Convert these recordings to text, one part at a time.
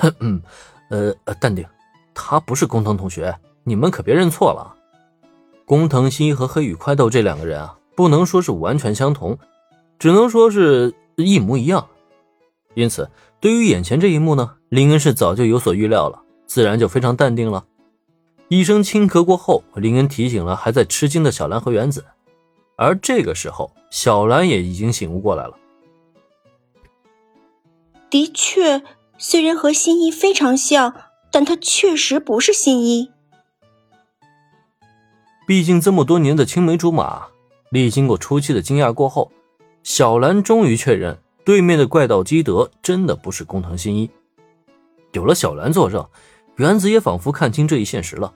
嗯，呃，淡定，他不是工藤同学，你们可别认错了。工藤新一和黑羽快斗这两个人啊，不能说是完全相同，只能说是一模一样。因此，对于眼前这一幕呢，林恩是早就有所预料了，自然就非常淡定了。一声轻咳过后，林恩提醒了还在吃惊的小兰和原子，而这个时候，小兰也已经醒悟过来了。的确，虽然和新一非常像，但他确实不是新一。毕竟这么多年的青梅竹马，历经过初期的惊讶过后，小兰终于确认对面的怪盗基德真的不是工藤新一。有了小兰作证，原子也仿佛看清这一现实了。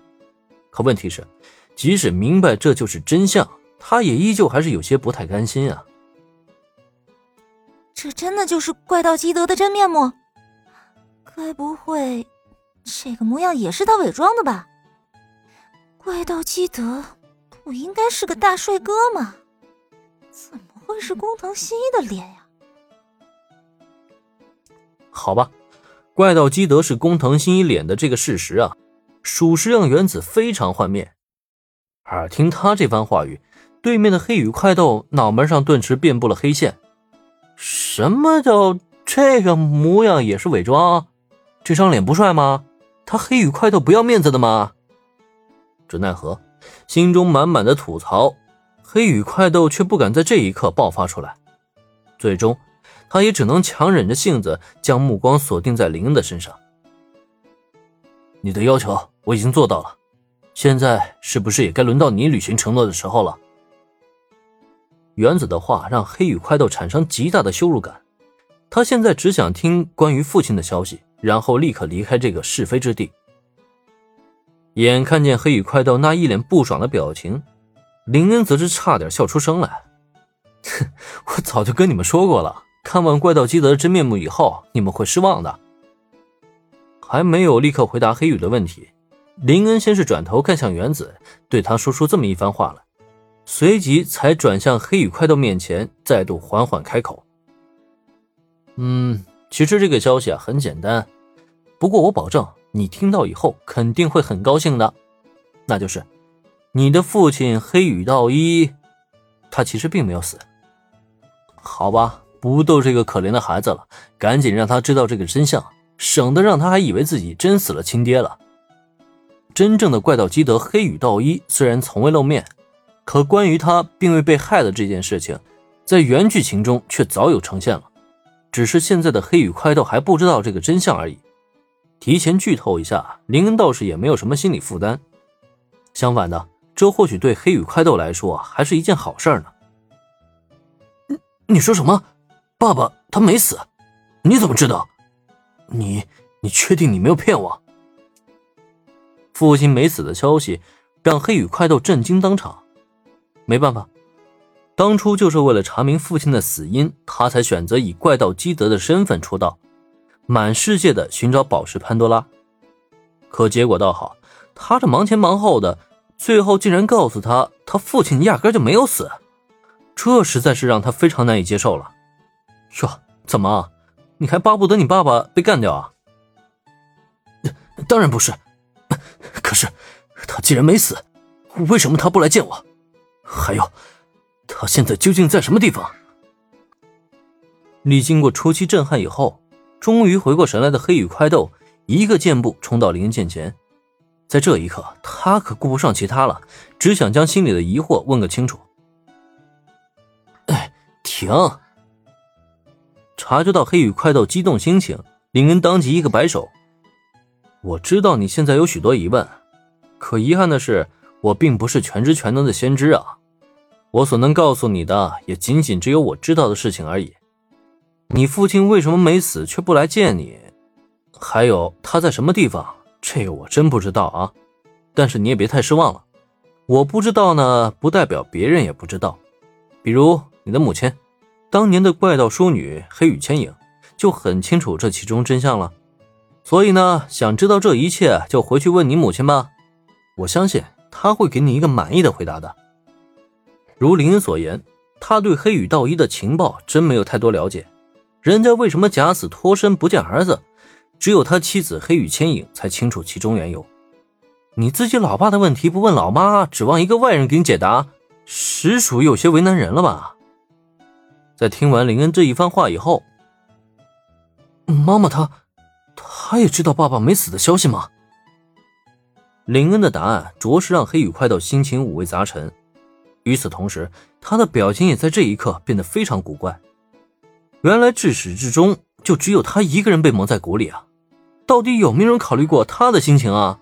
可问题是，即使明白这就是真相，他也依旧还是有些不太甘心啊。这真的就是怪盗基德的真面目？该不会，这个模样也是他伪装的吧？怪盗基德不应该是个大帅哥吗？怎么会是工藤新一的脸呀？好吧，怪盗基德是工藤新一脸的这个事实啊。属实让原子非常幻灭，耳听他这番话语，对面的黑羽快斗脑门上顿时遍布了黑线。什么叫这个模样也是伪装？这张脸不帅吗？他黑羽快斗不要面子的吗？只奈何心中满满的吐槽，黑羽快斗却不敢在这一刻爆发出来。最终，他也只能强忍着性子，将目光锁定在林恩的身上。你的要求。我已经做到了，现在是不是也该轮到你履行承诺的时候了？原子的话让黑羽快斗产生极大的羞辱感，他现在只想听关于父亲的消息，然后立刻离开这个是非之地。眼看见黑羽快斗那一脸不爽的表情，林恩则是差点笑出声来。哼，我早就跟你们说过了，看完怪盗基德的真面目以后，你们会失望的。还没有立刻回答黑羽的问题。林恩先是转头看向原子，对他说出这么一番话来，随即才转向黑羽快斗面前，再度缓缓开口：“嗯，其实这个消息啊很简单，不过我保证你听到以后肯定会很高兴的，那就是你的父亲黑羽道一，他其实并没有死。好吧，不逗这个可怜的孩子了，赶紧让他知道这个真相，省得让他还以为自己真死了亲爹了。”真正的怪盗基德黑羽道一虽然从未露面，可关于他并未被害的这件事情，在原剧情中却早有呈现了，只是现在的黑羽快斗还不知道这个真相而已。提前剧透一下，林恩倒是也没有什么心理负担，相反的，这或许对黑羽快斗来说还是一件好事呢。你你说什么？爸爸他没死？你怎么知道？你你确定你没有骗我？父亲没死的消息让黑羽快斗震惊当场。没办法，当初就是为了查明父亲的死因，他才选择以怪盗基德的身份出道，满世界的寻找宝石潘多拉。可结果倒好，他这忙前忙后的，最后竟然告诉他他父亲压根就没有死，这实在是让他非常难以接受了。哟，怎么，你还巴不得你爸爸被干掉啊？当然不是。可是，他既然没死，为什么他不来见我？还有，他现在究竟在什么地方？历经过初期震撼以后，终于回过神来的黑羽快斗，一个箭步冲到林恩面前。在这一刻，他可顾不上其他了，只想将心里的疑惑问个清楚。哎，停！察觉到黑羽快斗激动心情，林恩当即一个摆手。我知道你现在有许多疑问，可遗憾的是，我并不是全知全能的先知啊。我所能告诉你的，也仅仅只有我知道的事情而已。你父亲为什么没死却不来见你？还有他在什么地方？这个我真不知道啊。但是你也别太失望了，我不知道呢，不代表别人也不知道。比如你的母亲，当年的怪盗淑女黑羽千影，就很清楚这其中真相了。所以呢，想知道这一切，就回去问你母亲吧。我相信他会给你一个满意的回答的。如林恩所言，他对黑羽道一的情报真没有太多了解。人家为什么假死脱身不见儿子，只有他妻子黑羽千影才清楚其中缘由。你自己老爸的问题不问老妈，指望一个外人给你解答，实属有些为难人了吧？在听完林恩这一番话以后，妈妈她，她也知道爸爸没死的消息吗？林恩的答案着实让黑羽快到心情五味杂陈。与此同时，他的表情也在这一刻变得非常古怪。原来至始至终就只有他一个人被蒙在鼓里啊！到底有没有人考虑过他的心情啊？